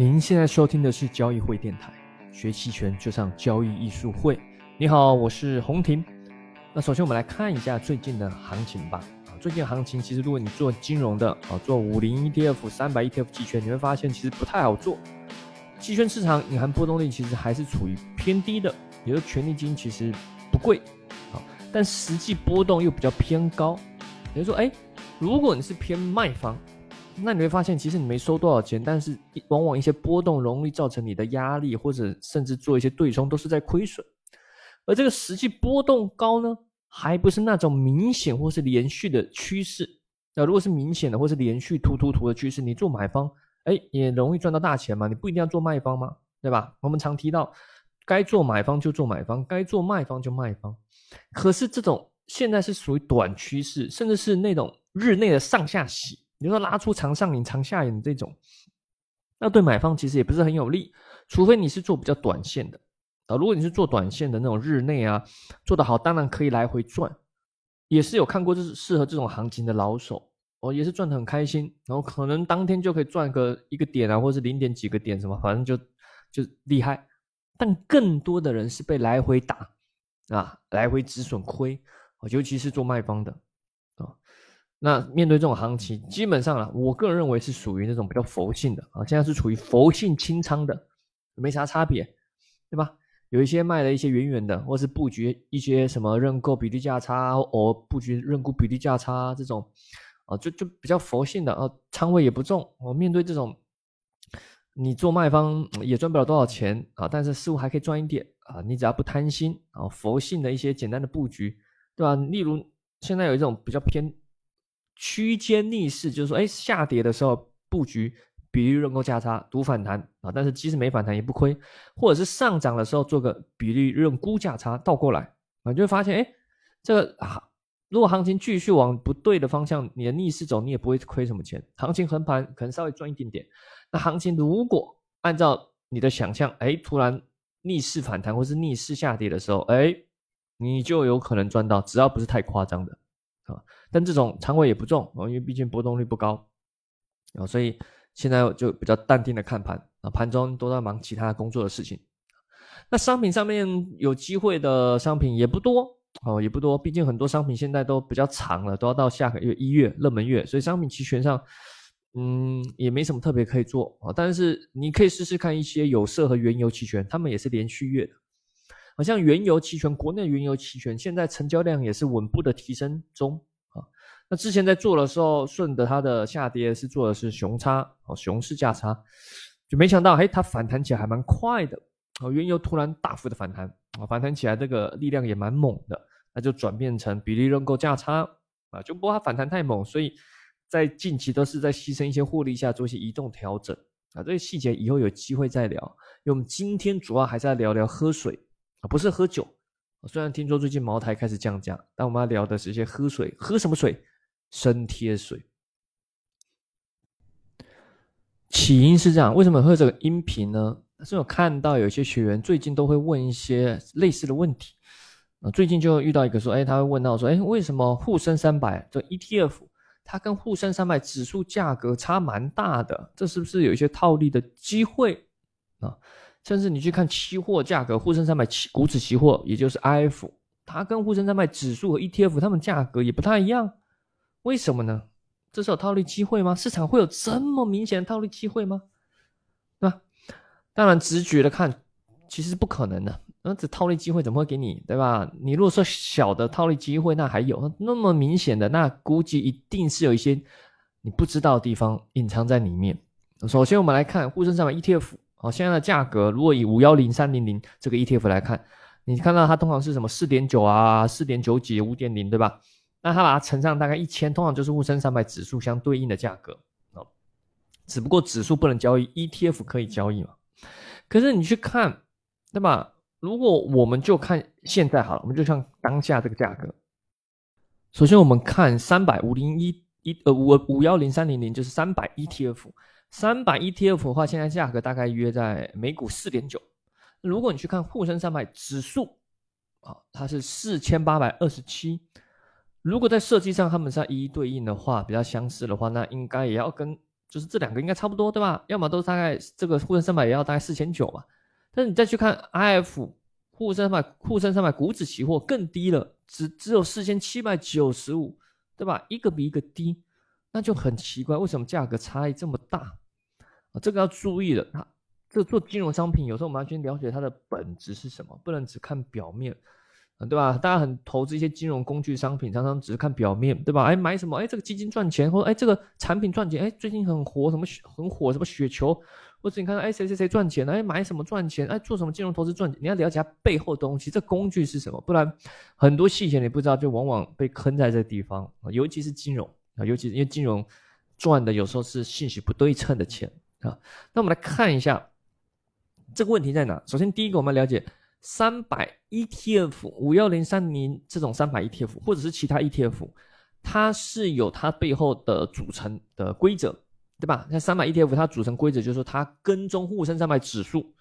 您现在收听的是交易会电台，学期权就上交易艺术会。你好，我是洪婷。那首先我们来看一下最近的行情吧。啊，最近行情其实如果你做金融的啊，做五零 ETF、三百 ETF 期权，你会发现其实不太好做。期权市场隐含波动率其实还是处于偏低的，也就权利金其实不贵啊，但实际波动又比较偏高。也就是说，哎，如果你是偏卖方。那你会发现，其实你没收多少钱，但是往往一些波动容易造成你的压力，或者甚至做一些对冲都是在亏损。而这个实际波动高呢，还不是那种明显或是连续的趋势。那如果是明显的或是连续突突突的趋势，你做买方，哎，也容易赚到大钱嘛。你不一定要做卖方吗？对吧？我们常提到，该做买方就做买方，该做卖方就卖方。可是这种现在是属于短趋势，甚至是那种日内的上下洗。你说拉出长上影、长下影这种，那对买方其实也不是很有利，除非你是做比较短线的啊。如果你是做短线的那种日内啊，做得好，当然可以来回赚，也是有看过，就是适合这种行情的老手哦，也是赚得很开心，然后可能当天就可以赚个一个点啊，或者是零点几个点什么，反正就就厉害。但更多的人是被来回打啊，来回止损亏，尤其是做卖方的。那面对这种行情，基本上啊，我个人认为是属于那种比较佛性的啊，现在是处于佛性清仓的，没啥差别，对吧？有一些卖了一些远远的，或是布局一些什么认购比例价差，或布局认沽比例价差这种，啊，就就比较佛性的啊，仓位也不重。我面对这种，你做卖方也赚不了多少钱啊，但是似乎还可以赚一点啊，你只要不贪心啊，佛性的一些简单的布局，对吧？例如现在有一种比较偏。区间逆势就是说，哎，下跌的时候布局比例认购价差赌反弹啊，但是即使没反弹也不亏，或者是上涨的时候做个比例认沽价差倒过来啊，你就会发现，哎，这个啊，如果行情继续往不对的方向，你的逆势走，你也不会亏什么钱。行情横盘可能稍微赚一点点，那行情如果按照你的想象，哎，突然逆势反弹或是逆势下跌的时候，哎，你就有可能赚到，只要不是太夸张的。啊，但这种仓位也不重啊，因为毕竟波动率不高啊，所以现在就比较淡定的看盘啊，盘中都在忙其他工作的事情。那商品上面有机会的商品也不多哦，也不多，毕竟很多商品现在都比较长了，都要到下个月一月热门月，所以商品期权上，嗯，也没什么特别可以做啊。但是你可以试试看一些有色和原油期权，他们也是连续月的。好像原油期权，国内原油期权现在成交量也是稳步的提升中啊。那之前在做的时候，顺着它的下跌是做的是熊差哦，熊市价差，就没想到，哎，它反弹起来还蛮快的哦。原油突然大幅的反弹啊，反弹起来这个力量也蛮猛的，那就转变成比例认购价差啊，就不过它反弹太猛，所以在近期都是在牺牲一些获利下做一些移动调整啊。这些细节以后有机会再聊，因为我们今天主要还是要聊聊喝水。啊，不是喝酒。虽然听说最近茅台开始降价，但我们要聊的是一些喝水。喝什么水？生贴水。起因是这样，为什么会这个音频呢？是我看到有些学员最近都会问一些类似的问题。啊，最近就遇到一个说，哎，他会问到说，哎，为什么沪深三百这 ETF 它跟沪深三百指数价格差蛮大的？这是不是有一些套利的机会啊？甚至你去看期货价格，沪深三百期股指期货，也就是 IF，它跟沪深三百指数和 ETF，它们价格也不太一样，为什么呢？这是有套利机会吗？市场会有这么明显的套利机会吗？对吧？当然，直觉的看，其实是不可能的。那这套利机会怎么会给你？对吧？你如果说小的套利机会，那还有那么明显的，那估计一定是有一些你不知道的地方隐藏在里面。首先，我们来看沪深三百 ETF。好，现在的价格如果以五幺零三零零这个 ETF 来看，你看到它通常是什么四点九啊，四点九几，五点零，对吧？那它把它乘上大概一千，通常就是沪深三百指数相对应的价格哦。只不过指数不能交易，ETF 可以交易嘛？可是你去看，对吧？如果我们就看现在好了，我们就像当下这个价格。首先我们看三百五零一一呃五五幺零三零零就是三百 ETF。三百 ETF 的话，现在价格大概约在每股四点九。如果你去看沪深三百指数，啊，它是四千八百二十七。如果在设计上它们是一一对应的话，比较相似的话，那应该也要跟就是这两个应该差不多，对吧？要么都大概这个沪深三百也要大概四千九嘛。但是你再去看 IF 沪深三百沪深三百股指期货更低了，只只有四千七百九十五，对吧？一个比一个低，那就很奇怪，为什么价格差异这么大啊？这个要注意的。那这做金融商品，有时候我们要去了解它的本质是什么，不能只看表面。啊对吧？大家很投资一些金融工具商品，常常只是看表面，对吧？哎，买什么？哎，这个基金赚钱，或者哎，这个产品赚钱，哎，最近很火，什么很火，什么雪球，或者你看到哎谁谁谁赚钱了，哎，买什么赚钱？哎，做什么金融投资赚钱？你要了解它背后的东西，这工具是什么？不然很多细节你不知道，就往往被坑在这地方。尤其是金融啊，尤其是因为金融赚的有时候是信息不对称的钱啊。那我们来看一下这个问题在哪？首先，第一个我们要了解。三百 ETF 五幺零三零这种三百 ETF 或者是其他 ETF，它是有它背后的组成的规则，对吧？那三百 ETF 它组成规则就是说它跟踪沪深三百指数，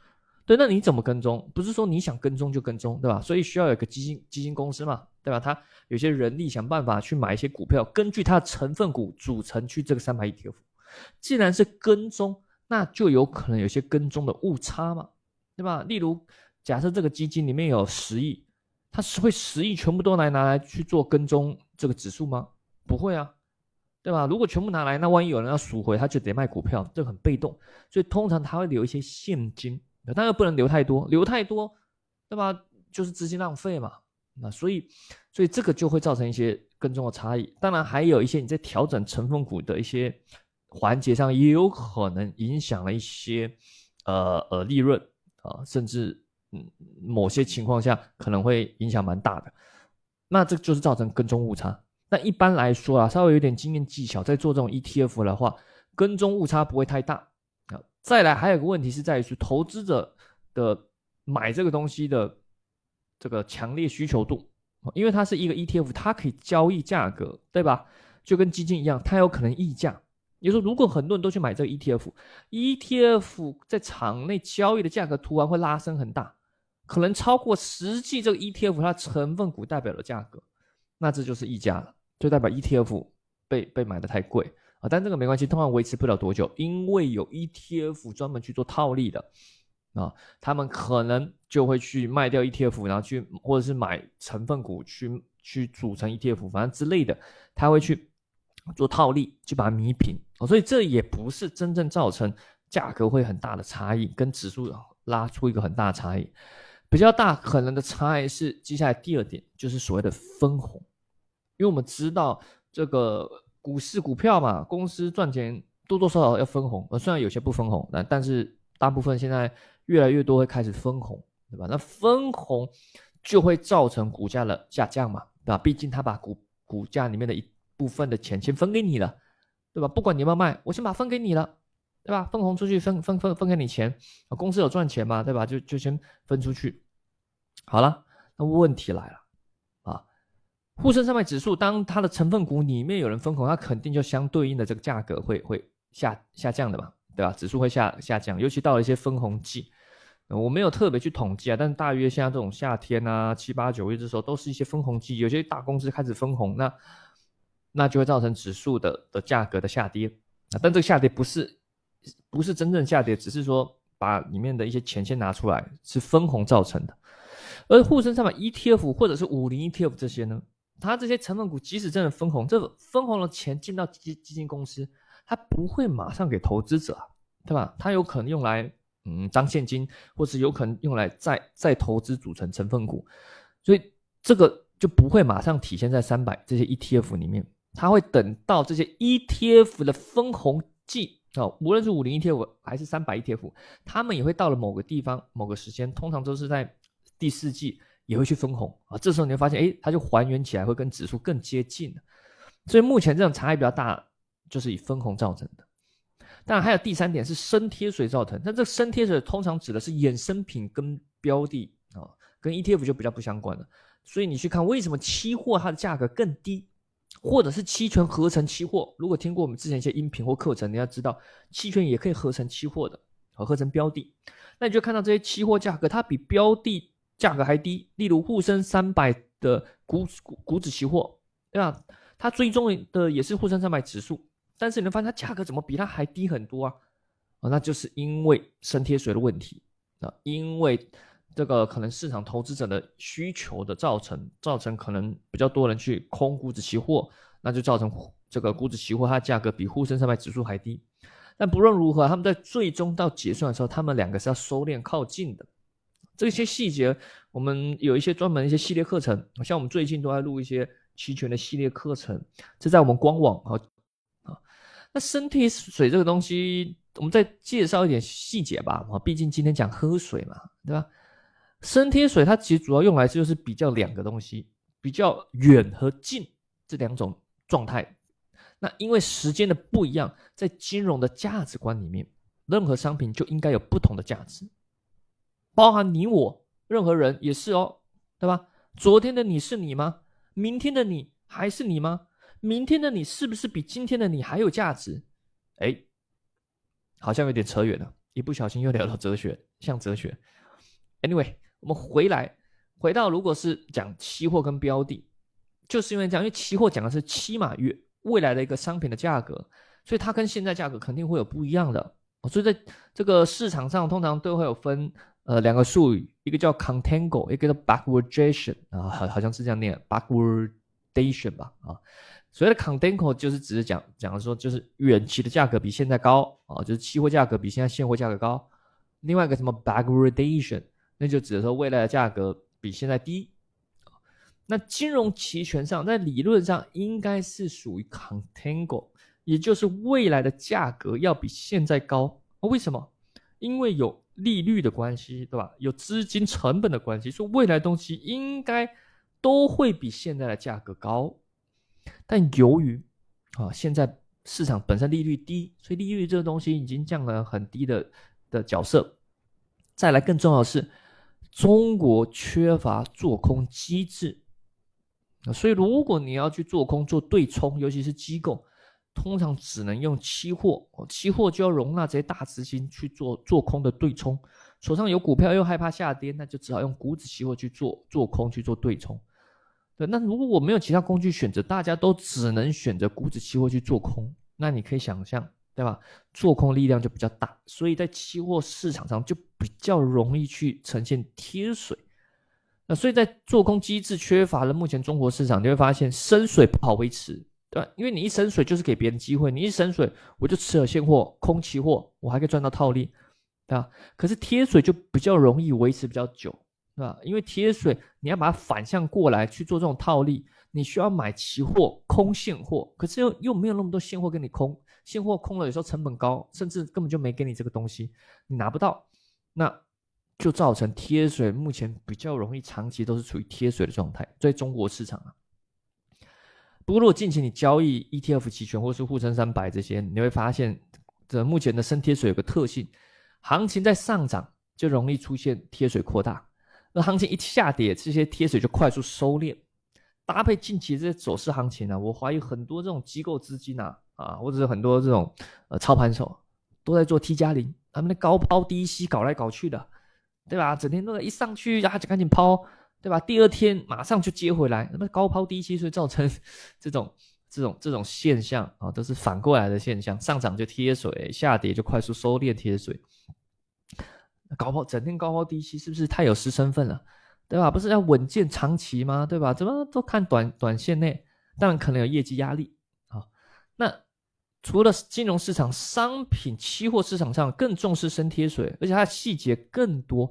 对，那你怎么跟踪？不是说你想跟踪就跟踪，对吧？所以需要有个基金基金公司嘛，对吧？它有些人力想办法去买一些股票，根据它的成分股组成去这个三百 ETF。既然是跟踪，那就有可能有些跟踪的误差嘛，对吧？例如。假设这个基金里面有十亿，它是会十亿全部都来拿来去做跟踪这个指数吗？不会啊，对吧？如果全部拿来，那万一有人要赎回，他就得卖股票，这很被动。所以通常他会留一些现金，但又不能留太多，留太多，对吧？就是资金浪费嘛。那所以，所以这个就会造成一些跟踪的差异。当然，还有一些你在调整成分股的一些环节上，也有可能影响了一些呃呃利润啊，甚至。嗯，某些情况下可能会影响蛮大的，那这就是造成跟踪误差。那一般来说啊，稍微有点经验技巧，在做这种 ETF 的话，跟踪误差不会太大啊。再来还有个问题是在于说，投资者的买这个东西的这个强烈需求度，因为它是一个 ETF，它可以交易价格，对吧？就跟基金一样，它有可能溢价。你说，如果很多人都去买这个 ETF，ETF 在场内交易的价格突然会拉升很大。可能超过实际这个 ETF 它成分股代表的价格，那这就是溢价了，就代表 ETF 被被买的太贵啊。但这个没关系，通常维持不了多久，因为有 ETF 专门去做套利的啊，他们可能就会去卖掉 ETF，然后去或者是买成分股去去组成 ETF，反正之类的，他会去做套利，去把它弥平哦。所以这也不是真正造成价格会很大的差异，跟指数拉出一个很大的差异。比较大可能的差异是，接下来第二点就是所谓的分红，因为我们知道这个股市股票嘛，公司赚钱多多少少要分红，呃，虽然有些不分红，但但是大部分现在越来越多会开始分红，对吧？那分红就会造成股价的下降嘛，对吧？毕竟他把股股价里面的一部分的钱先分给你了，对吧？不管你要不要卖，我先把分给你了。对吧？分红出去，分分分分给你钱，公司有赚钱嘛？对吧？就就先分出去。好了，那问题来了啊！沪深三百指数，当它的成分股里面有人分红，它肯定就相对应的这个价格会会下下降的嘛？对吧？指数会下下降，尤其到了一些分红季，我没有特别去统计啊，但大约像这种夏天啊，七八九月的时候，都是一些分红季，有些大公司开始分红，那那就会造成指数的的价格的下跌啊。但这个下跌不是。不是真正下跌，只是说把里面的一些钱先拿出来，是分红造成的。而沪深三百 ETF 或者是五零 ETF 这些呢，它这些成分股即使真的分红，这分红的钱进到基基金公司，它不会马上给投资者，对吧？它有可能用来嗯当现金，或是有可能用来再再投资组成成分股，所以这个就不会马上体现在三百这些 ETF 里面，它会等到这些 ETF 的分红季。哦，无论是五零 ETF 还是三百 ETF，他们也会到了某个地方、某个时间，通常都是在第四季也会去分红啊。这时候你会发现，哎，它就还原起来会跟指数更接近。所以目前这种差异比较大，就是以分红造成的。当然还有第三点是深贴水造成，但这深贴水通常指的是衍生品跟标的啊，跟 ETF 就比较不相关了。所以你去看为什么期货它的价格更低？或者是期权合成期货，如果听过我们之前一些音频或课程，你要知道期权也可以合成期货的，和合成标的，那你就看到这些期货价格它比标的价格还低。例如沪深三百的股股股指期货，对吧？它追踪的也是沪深三百指数，但是你会发现它价格怎么比它还低很多啊？啊，那就是因为升贴水的问题啊，因为这个可能市场投资者的需求的造成，造成可能比较多人去空股指期货，那就造成这个股指期货它价格比沪深三百指数还低。但不论如何，他们在最终到结算的时候，他们两个是要收敛靠近的。这些细节，我们有一些专门一些系列课程，像我们最近都在录一些期权的系列课程，这在我们官网啊啊。那身体水这个东西，我们再介绍一点细节吧啊，毕竟今天讲喝水嘛，对吧？升贴水它其实主要用来就是比较两个东西，比较远和近这两种状态。那因为时间的不一样，在金融的价值观里面，任何商品就应该有不同的价值，包含你我，任何人也是哦，对吧？昨天的你是你吗？明天的你还是你吗？明天的你是不是比今天的你还有价值？哎，好像有点扯远了，一不小心又聊到哲学，像哲学。Anyway，我们回来，回到如果是讲期货跟标的，就是因为这样，因为期货讲的是期码月。未来的一个商品的价格，所以它跟现在价格肯定会有不一样的。所以在这个市场上，通常都会有分呃两个术语，一个叫 contango，一个叫 backwardation 啊，好好像是这样念 backwardation 吧啊。所谓的 contango 就是只是讲讲说就是远期的价格比现在高啊，就是期货价格比现在现货价格高。另外一个什么 backwardation，那就指的说未来的价格比现在低。那金融期权上，在理论上应该是属于 contango，也就是未来的价格要比现在高。为什么？因为有利率的关系，对吧？有资金成本的关系，所以未来东西应该都会比现在的价格高。但由于啊，现在市场本身利率低，所以利率这个东西已经降了很低的的角色。再来，更重要的是，中国缺乏做空机制。所以，如果你要去做空做对冲，尤其是机构，通常只能用期货。期货就要容纳这些大资金去做做空的对冲。手上有股票又害怕下跌，那就只好用股指期货去做做空去做对冲。对，那如果我没有其他工具选择，大家都只能选择股指期货去做空，那你可以想象，对吧？做空力量就比较大，所以在期货市场上就比较容易去呈现贴水。那所以在做空机制缺乏了，目前中国市场你会发现深水不好维持，对吧？因为你一深水就是给别人机会，你一深水我就持有现货空期货，我还可以赚到套利，对吧？可是贴水就比较容易维持比较久，对吧？因为贴水你要把它反向过来去做这种套利，你需要买期货空现货，可是又又没有那么多现货给你空，现货空了有时候成本高，甚至根本就没给你这个东西，你拿不到，那。就造成贴水，目前比较容易长期都是处于贴水的状态，在中国市场啊。不过如果近期你交易 ETF 期权或是沪深三百这些，你会发现这目前的升贴水有个特性，行情在上涨就容易出现贴水扩大，那行情一下跌，这些贴水就快速收敛。搭配近期这些走势行情呢，我怀疑很多这种机构资金啊啊，或者是很多这种呃操盘手都在做 T 加零，他们的高抛低吸搞来搞去的。对吧？整天都在一上去，然后就赶紧抛，对吧？第二天马上就接回来，那么高抛低吸，所以造成这种这种这种现象啊，都是反过来的现象。上涨就贴水，下跌就快速收敛贴水。高抛整天高抛低吸，是不是太有失身份了？对吧？不是要稳健长期吗？对吧？怎么都看短短线内，当然可能有业绩压力啊。那。除了金融市场，商品期货市场上更重视升贴水，而且它的细节更多。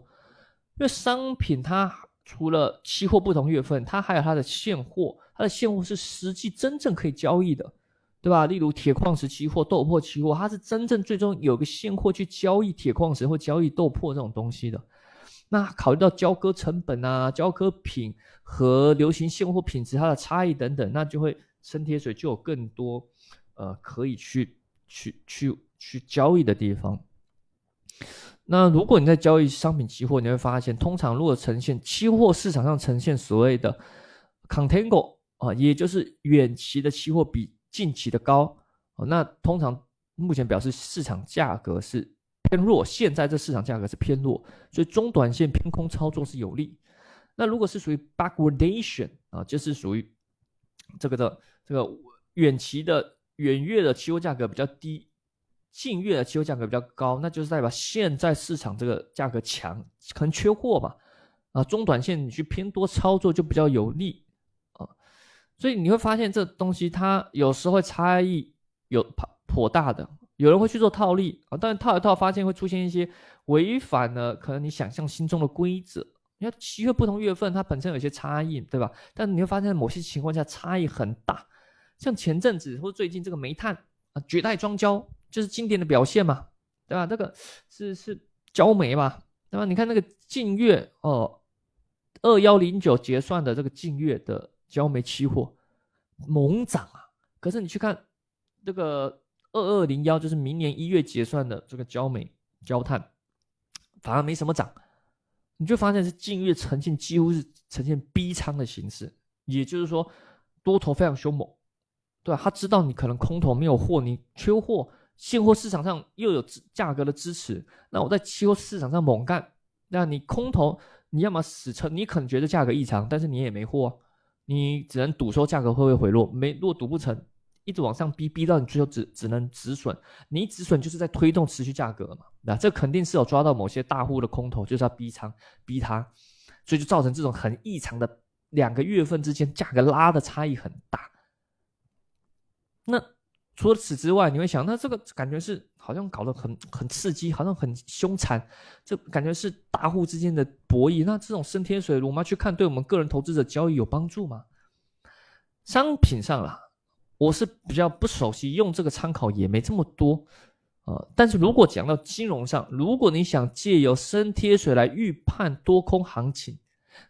因为商品它除了期货不同月份，它还有它的现货，它的现货是实际真正可以交易的，对吧？例如铁矿石期货、豆粕期货，它是真正最终有个现货去交易铁矿石或交易豆粕这种东西的。那考虑到交割成本啊、交割品和流行现货品质它的差异等等，那就会升贴水就有更多。呃，可以去去去去交易的地方。那如果你在交易商品期货，你会发现，通常如果呈现期货市场上呈现所谓的 contango 啊，也就是远期的期货比近期的高，那通常目前表示市场价格是偏弱。现在这市场价格是偏弱，所以中短线偏空操作是有利。那如果是属于 backwardation 啊，就是属于这个的这个远期的。远月的期货价格比较低，近月的期货价格比较高，那就是代表现在市场这个价格强，可能缺货吧。啊，中短线你去偏多操作就比较有利啊。所以你会发现这东西它有时候差异有颇颇大的，有人会去做套利啊，但是套一套发现会出现一些违反了可能你想象心中的规则。你看七月不同月份它本身有些差异，对吧？但你会发现某些情况下差异很大。像前阵子或最近这个煤炭啊，绝代庄胶就是经典的表现嘛，对吧？这个是是焦煤嘛，对吧？你看那个近月哦，二幺零九结算的这个近月的焦煤期货猛涨啊，可是你去看这个二二零幺，就是明年一月结算的这个焦煤焦炭，反而没什么涨，你就发现是近月呈现几乎是呈现逼仓的形式，也就是说多头非常凶猛。对？他知道你可能空头没有货，你缺货，现货市场上又有价格的支持，那我在期货市场上猛干，那你空头你要么死撑，你可能觉得价格异常，但是你也没货，啊你只能赌说价格会不会回落，没如果赌不成，一直往上逼，逼到你最后只只能止损，你止损就是在推动持续价格嘛，那这肯定是有抓到某些大户的空头，就是要逼仓逼他，所以就造成这种很异常的两个月份之间价格拉的差异很大。那除了此之外，你会想，那这个感觉是好像搞得很很刺激，好像很凶残，这感觉是大户之间的博弈。那这种升贴水，我们要去看，对我们个人投资者交易有帮助吗？商品上啦，我是比较不熟悉，用这个参考也没这么多，呃，但是如果讲到金融上，如果你想借由升贴水来预判多空行情，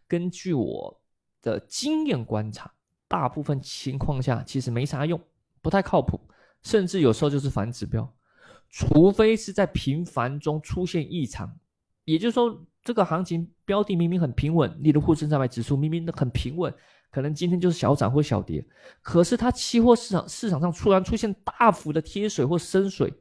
根据我的经验观察，大部分情况下其实没啥用。不太靠谱，甚至有时候就是反指标，除非是在频繁中出现异常，也就是说，这个行情标的明明很平稳，例如沪深三百指数明明很平稳，可能今天就是小涨或小跌，可是它期货市场市场上突然出现大幅的贴水或深水，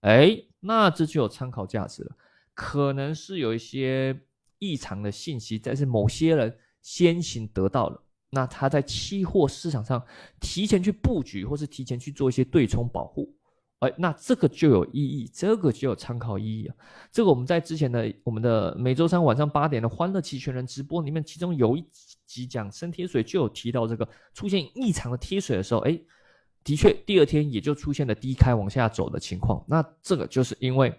哎，那这就有参考价值了，可能是有一些异常的信息，但是某些人先行得到了。那他在期货市场上提前去布局，或是提前去做一些对冲保护，哎，那这个就有意义，这个就有参考意义啊。这个我们在之前的我们的每周三晚上八点的欢乐期权人直播里面，其中有一集讲升贴水就有提到这个出现异常的贴水的时候，哎，的确第二天也就出现了低开往下走的情况。那这个就是因为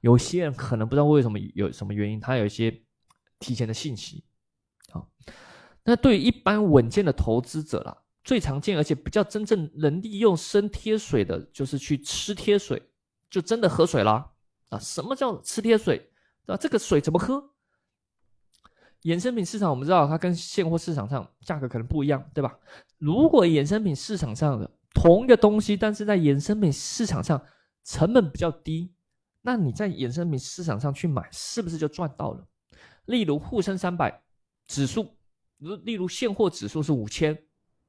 有些人可能不知道为什么有什么原因，他有一些提前的信息，啊。那对于一般稳健的投资者啦，最常见而且比较真正能利用生贴水的，就是去吃贴水，就真的喝水啦啊！什么叫吃贴水？啊，这个水怎么喝？衍生品市场我们知道，它跟现货市场上价格可能不一样，对吧？如果衍生品市场上的同一个东西，但是在衍生品市场上成本比较低，那你在衍生品市场上去买，是不是就赚到了？例如沪深三百指数。如例如现货指数是五千，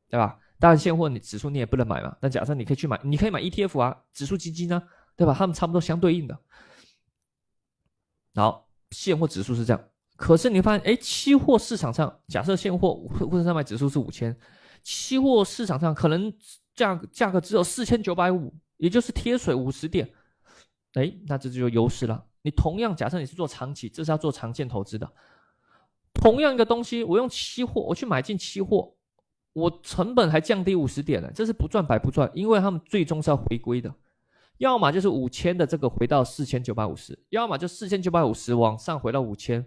对吧？当然现货你指数你也不能买嘛。那假设你可以去买，你可以买 ETF 啊，指数基金呢，对吧？它们差不多相对应的。好，现货指数是这样。可是你发现，哎，期货市场上，假设现货沪深三百指数是五千，期货市场上可能价价格只有四千九百五，也就是贴水五十点。哎，那这就有优势了。你同样假设你是做长期，这是要做长线投资的。同样一个东西，我用期货，我去买进期货，我成本还降低五十点了，这是不赚白不赚，因为他们最终是要回归的，要么就是五千的这个回到四千九百五十，要么就四千九百五十往上回到五千，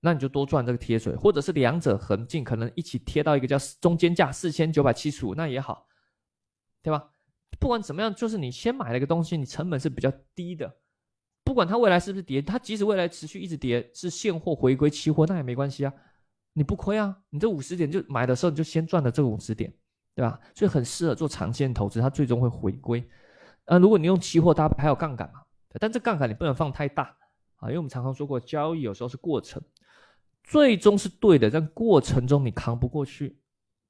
那你就多赚这个贴水，或者是两者横进，可能一起贴到一个叫中间价四千九百七十五，那也好，对吧？不管怎么样，就是你先买了一个东西，你成本是比较低的。不管它未来是不是跌，它即使未来持续一直跌，是现货回归期货，那也没关系啊，你不亏啊，你这五十点就买的时候你就先赚了这个五十点，对吧？所以很适合做长线投资，它最终会回归。呃，如果你用期货搭配还有杠杆嘛，但这杠杆你不能放太大啊，因为我们常常说过，交易有时候是过程，最终是对的，但过程中你扛不过去，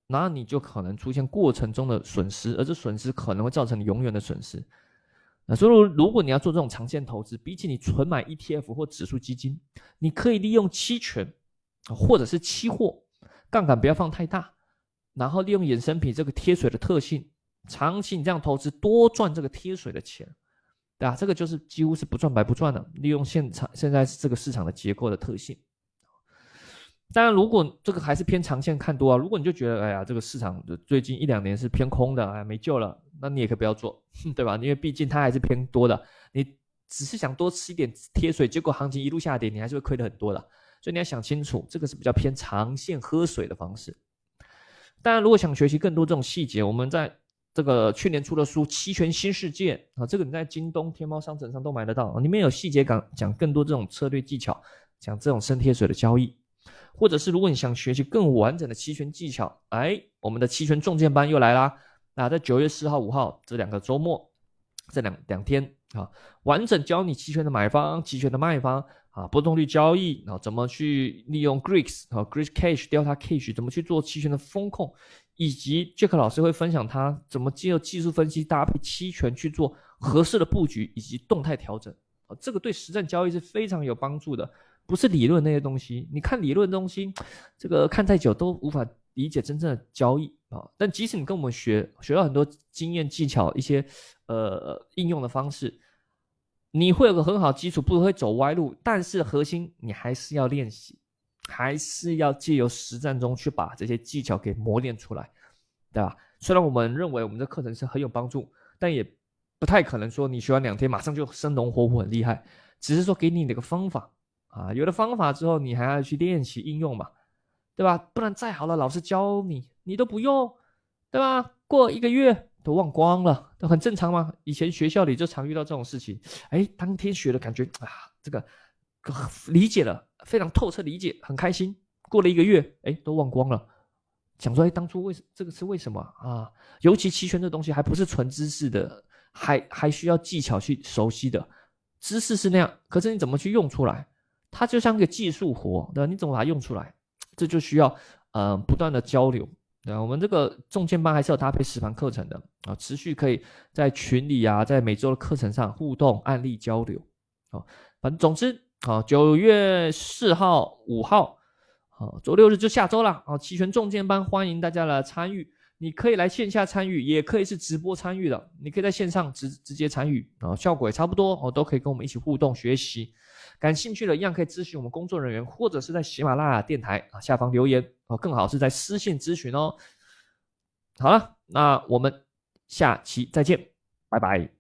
那你就可能出现过程中的损失，而这损失可能会造成你永远的损失。那所以，如果你要做这种长线投资，比起你纯买 ETF 或指数基金，你可以利用期权，或者是期货，杠杆不要放太大，然后利用衍生品这个贴水的特性，长期你这样投资多赚这个贴水的钱，对吧？这个就是几乎是不赚白不赚的。利用现场现在这个市场的结构的特性。当然，如果这个还是偏长线看多啊，如果你就觉得哎呀，这个市场最近一两年是偏空的，哎没救了，那你也可以不要做，对吧？因为毕竟它还是偏多的，你只是想多吃一点贴水，结果行情一路下跌，你还是会亏的很多的。所以你要想清楚，这个是比较偏长线喝水的方式。当然，如果想学习更多这种细节，我们在这个去年出的书《期权新世界》啊，这个你在京东、天猫商城上都买得到，里面有细节讲讲更多这种策略技巧，讲这种生贴水的交易。或者是如果你想学习更完整的期权技巧，哎，我们的期权重剑班又来啦！啊，在九月四号、五号这两个周末，这两两天啊，完整教你期权的买方、期权的卖方啊，波动率交易啊，怎么去利用 Greeks 啊，Greek Cash、Delta Cash，怎么去做期权的风控，以及 Jack 老师会分享他怎么借由技术分析搭配期权去做合适的布局以及动态调整啊，这个对实战交易是非常有帮助的。不是理论那些东西，你看理论东西，这个看再久都无法理解真正的交易啊。但即使你跟我们学学到很多经验技巧，一些呃应用的方式，你会有个很好基础，不会走歪路。但是核心你还是要练习，还是要借由实战中去把这些技巧给磨练出来，对吧？虽然我们认为我们的课程是很有帮助，但也不太可能说你学完两天马上就生龙活虎很厉害，只是说给你那个方法。啊，有了方法之后，你还要去练习应用嘛，对吧？不然再好的老师教你，你都不用，对吧？过一个月都忘光了，都很正常嘛。以前学校里就常遇到这种事情，哎，当天学的感觉啊，这个理解了，非常透彻理解，很开心。过了一个月，哎，都忘光了，想说，哎，当初为什这个是为什么啊？尤其期权这东西还不是纯知识的，还还需要技巧去熟悉的，知识是那样，可是你怎么去用出来？它就像个技术活，对吧？你怎么把它用出来？这就需要呃不断的交流，对吧？我们这个重剑班还是要搭配实盘课程的啊，持续可以在群里啊，在每周的课程上互动、案例交流，啊，反正总之啊，九月四号、五号，啊，周六日就下周了啊，期权重剑班欢迎大家来参与，你可以来线下参与，也可以是直播参与的，你可以在线上直直接参与啊，效果也差不多哦，都可以跟我们一起互动学习。感兴趣的一样可以咨询我们工作人员，或者是在喜马拉雅电台啊下方留言哦，更好是在私信咨询哦。好了，那我们下期再见，拜拜。